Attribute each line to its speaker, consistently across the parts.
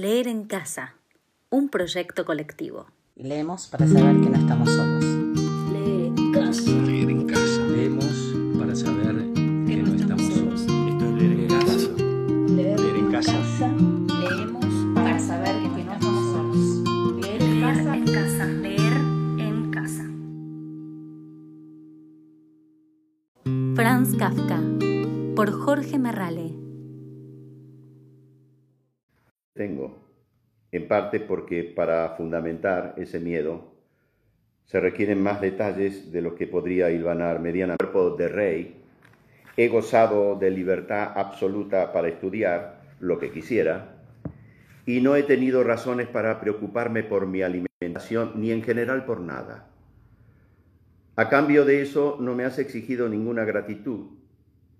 Speaker 1: Leer en casa, un proyecto colectivo.
Speaker 2: Leemos para saber que no estamos solos.
Speaker 1: Leer en casa.
Speaker 3: Leer en casa.
Speaker 4: Leemos para saber que no estamos solos.
Speaker 3: Esto es leer en casa. Leer en casa.
Speaker 2: Leemos para saber que no estamos solos.
Speaker 1: Leer en casa. en casa. Leer en casa. Franz Kafka, por Jorge Merrale.
Speaker 5: Tengo, en parte porque para fundamentar ese miedo se requieren más detalles de lo que podría hilvanar mediana cuerpo de rey. He gozado de libertad absoluta para estudiar lo que quisiera y no he tenido razones para preocuparme por mi alimentación ni en general por nada. A cambio de eso no me has exigido ninguna gratitud,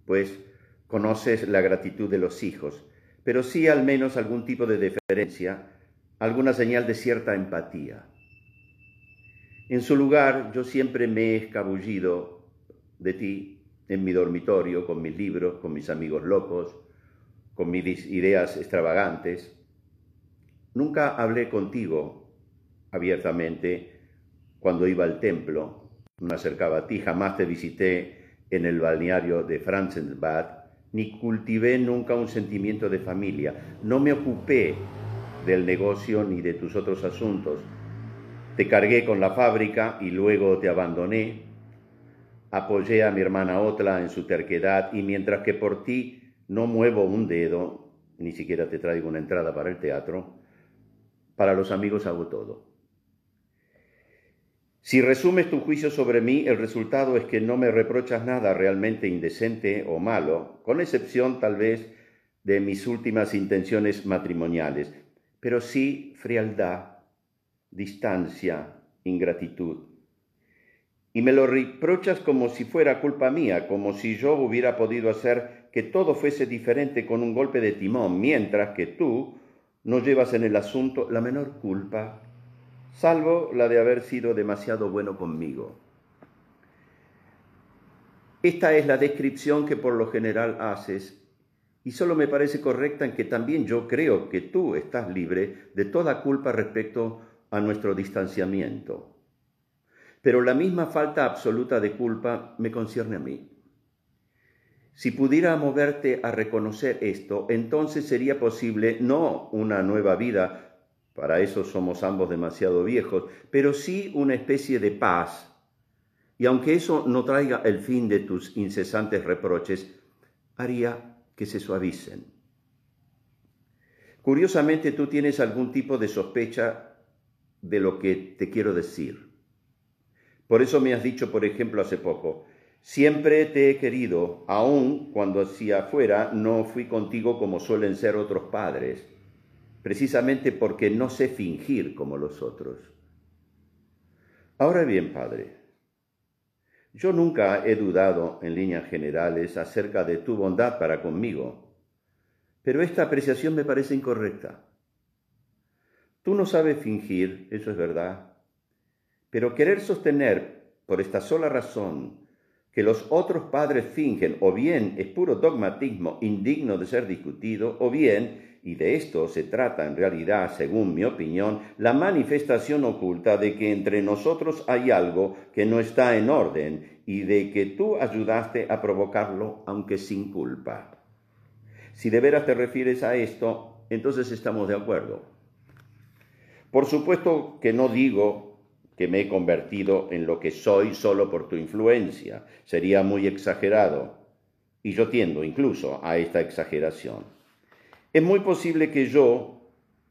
Speaker 5: pues conoces la gratitud de los hijos pero sí al menos algún tipo de deferencia, alguna señal de cierta empatía. En su lugar, yo siempre me he escabullido de ti en mi dormitorio, con mis libros, con mis amigos locos, con mis ideas extravagantes. Nunca hablé contigo abiertamente cuando iba al templo, me acercaba a ti, jamás te visité en el balneario de Franzenbad, ni cultivé nunca un sentimiento de familia. No me ocupé del negocio ni de tus otros asuntos. Te cargué con la fábrica y luego te abandoné. Apoyé a mi hermana Otla en su terquedad y mientras que por ti no muevo un dedo, ni siquiera te traigo una entrada para el teatro, para los amigos hago todo. Si resumes tu juicio sobre mí, el resultado es que no me reprochas nada realmente indecente o malo, con excepción tal vez de mis últimas intenciones matrimoniales, pero sí frialdad, distancia, ingratitud. Y me lo reprochas como si fuera culpa mía, como si yo hubiera podido hacer que todo fuese diferente con un golpe de timón, mientras que tú no llevas en el asunto la menor culpa salvo la de haber sido demasiado bueno conmigo. Esta es la descripción que por lo general haces y solo me parece correcta en que también yo creo que tú estás libre de toda culpa respecto a nuestro distanciamiento. Pero la misma falta absoluta de culpa me concierne a mí. Si pudiera moverte a reconocer esto, entonces sería posible no una nueva vida para eso somos ambos demasiado viejos, pero sí una especie de paz. Y aunque eso no traiga el fin de tus incesantes reproches, haría que se suavicen. Curiosamente tú tienes algún tipo de sospecha de lo que te quiero decir. Por eso me has dicho, por ejemplo, hace poco, siempre te he querido, aun cuando hacia afuera no fui contigo como suelen ser otros padres precisamente porque no sé fingir como los otros. Ahora bien, Padre, yo nunca he dudado en líneas generales acerca de tu bondad para conmigo, pero esta apreciación me parece incorrecta. Tú no sabes fingir, eso es verdad, pero querer sostener por esta sola razón que los otros padres fingen o bien es puro dogmatismo indigno de ser discutido, o bien y de esto se trata en realidad, según mi opinión, la manifestación oculta de que entre nosotros hay algo que no está en orden y de que tú ayudaste a provocarlo aunque sin culpa. Si de veras te refieres a esto, entonces estamos de acuerdo. Por supuesto que no digo que me he convertido en lo que soy solo por tu influencia, sería muy exagerado, y yo tiendo incluso a esta exageración. Es muy posible que yo,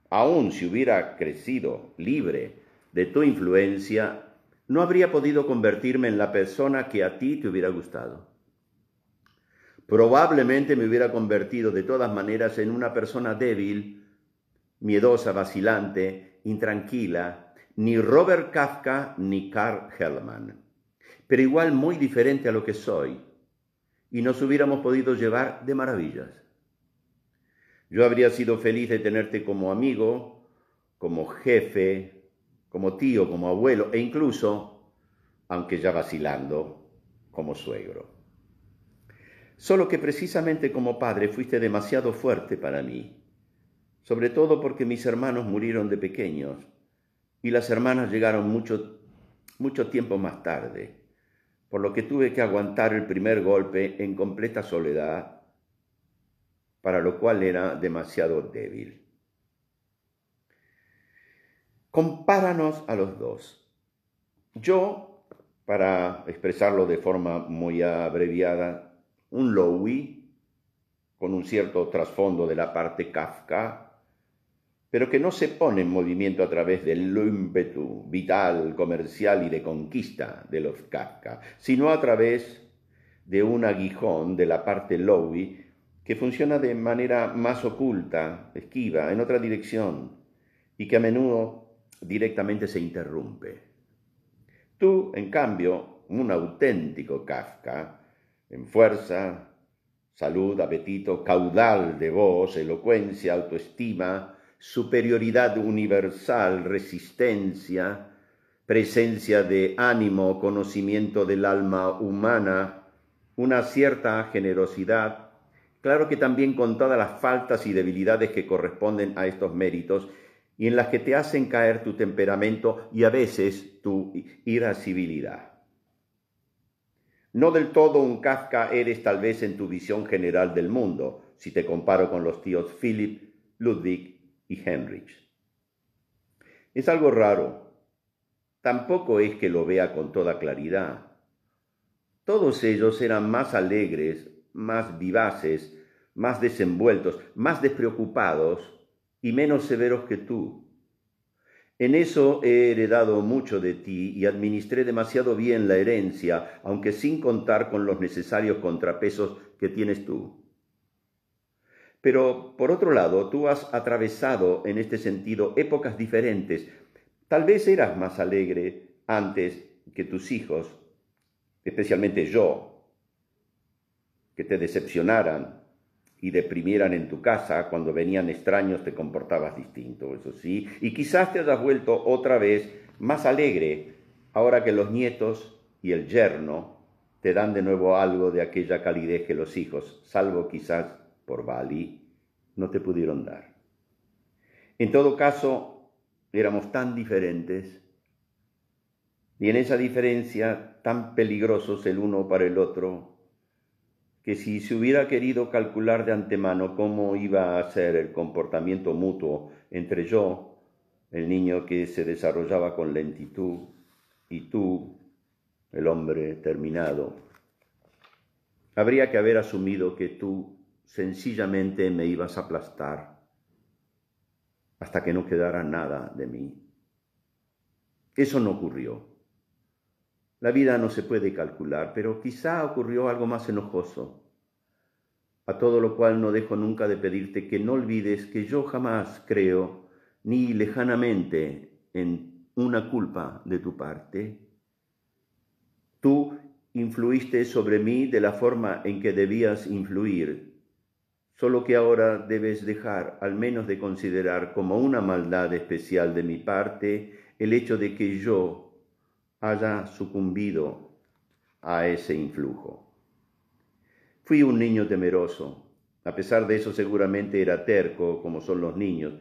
Speaker 5: aun si hubiera crecido libre de tu influencia, no habría podido convertirme en la persona que a ti te hubiera gustado. Probablemente me hubiera convertido de todas maneras en una persona débil, miedosa, vacilante, intranquila, ni Robert Kafka ni Karl Hellman, pero igual muy diferente a lo que soy, y nos hubiéramos podido llevar de maravillas. Yo habría sido feliz de tenerte como amigo, como jefe, como tío, como abuelo e incluso, aunque ya vacilando, como suegro. Solo que precisamente como padre fuiste demasiado fuerte para mí. sobre todo porque mis hermanos murieron de pequeños y las hermanas llegaron mucho, mucho tiempo más tarde, por lo que tuve que aguantar el primer golpe en completa soledad, para lo cual era demasiado débil. Compáranos a los dos. Yo, para expresarlo de forma muy abreviada, un Lowy, con un cierto trasfondo de la parte Kafka, pero que no se pone en movimiento a través del ímpetu vital, comercial y de conquista de los Kafka, sino a través de un aguijón de la parte Lowy que funciona de manera más oculta, esquiva, en otra dirección, y que a menudo directamente se interrumpe. Tú, en cambio, un auténtico Kafka, en fuerza, salud, apetito, caudal de voz, elocuencia, autoestima, superioridad universal, resistencia, presencia de ánimo, conocimiento del alma humana, una cierta generosidad, claro que también con todas las faltas y debilidades que corresponden a estos méritos y en las que te hacen caer tu temperamento y a veces tu irascibilidad. No del todo un Kafka eres tal vez en tu visión general del mundo, si te comparo con los tíos Philip, Ludwig y. Es algo raro. Tampoco es que lo vea con toda claridad. Todos ellos eran más alegres, más vivaces, más desenvueltos, más despreocupados y menos severos que tú. En eso he heredado mucho de ti y administré demasiado bien la herencia, aunque sin contar con los necesarios contrapesos que tienes tú. Pero, por otro lado, tú has atravesado en este sentido épocas diferentes. Tal vez eras más alegre antes que tus hijos, especialmente yo, que te decepcionaran y deprimieran en tu casa cuando venían extraños te comportabas distinto, eso sí, y quizás te hayas vuelto otra vez más alegre ahora que los nietos y el yerno te dan de nuevo algo de aquella calidez que los hijos, salvo quizás por Bali, no te pudieron dar. En todo caso, éramos tan diferentes y en esa diferencia tan peligrosos el uno para el otro, que si se hubiera querido calcular de antemano cómo iba a ser el comportamiento mutuo entre yo, el niño que se desarrollaba con lentitud, y tú, el hombre terminado, habría que haber asumido que tú sencillamente me ibas a aplastar hasta que no quedara nada de mí. Eso no ocurrió. La vida no se puede calcular, pero quizá ocurrió algo más enojoso. A todo lo cual no dejo nunca de pedirte que no olvides que yo jamás creo, ni lejanamente, en una culpa de tu parte. Tú influiste sobre mí de la forma en que debías influir, solo que ahora debes dejar al menos de considerar como una maldad especial de mi parte el hecho de que yo haya sucumbido a ese influjo. Fui un niño temeroso, a pesar de eso seguramente era terco, como son los niños.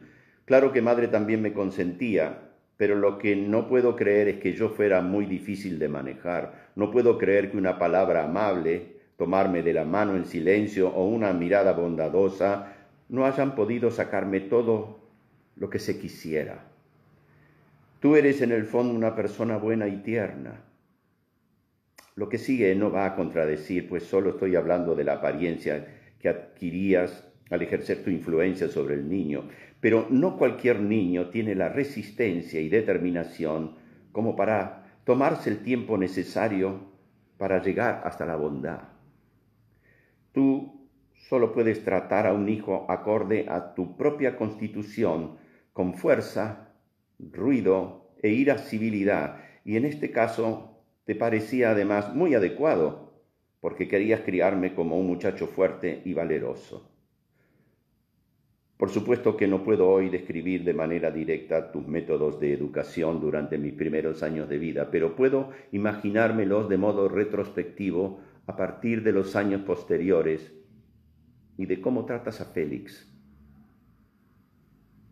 Speaker 5: Claro que madre también me consentía, pero lo que no puedo creer es que yo fuera muy difícil de manejar. No puedo creer que una palabra amable, tomarme de la mano en silencio o una mirada bondadosa, no hayan podido sacarme todo lo que se quisiera. Tú eres en el fondo una persona buena y tierna. Lo que sigue no va a contradecir, pues solo estoy hablando de la apariencia que adquirías al ejercer tu influencia sobre el niño. Pero no cualquier niño tiene la resistencia y determinación como para tomarse el tiempo necesario para llegar hasta la bondad. Tú solo puedes tratar a un hijo acorde a tu propia constitución, con fuerza, ruido e irascibilidad, y en este caso te parecía además muy adecuado, porque querías criarme como un muchacho fuerte y valeroso. Por supuesto que no puedo hoy describir de manera directa tus métodos de educación durante mis primeros años de vida, pero puedo imaginármelos de modo retrospectivo a partir de los años posteriores y de cómo tratas a Félix.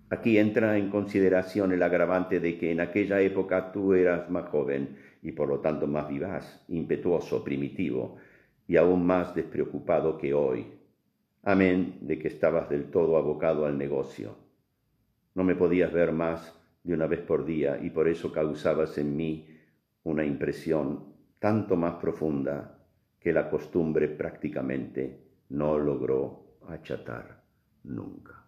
Speaker 5: Aquí entra en consideración el agravante de que en aquella época tú eras más joven y por lo tanto más vivaz, impetuoso, primitivo y aún más despreocupado que hoy. Amén de que estabas del todo abocado al negocio. No me podías ver más de una vez por día y por eso causabas en mí una impresión tanto más profunda que la costumbre prácticamente no logró achatar nunca.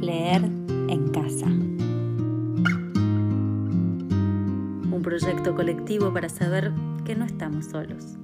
Speaker 1: Leer en casa. Un proyecto colectivo para saber que no estamos solos.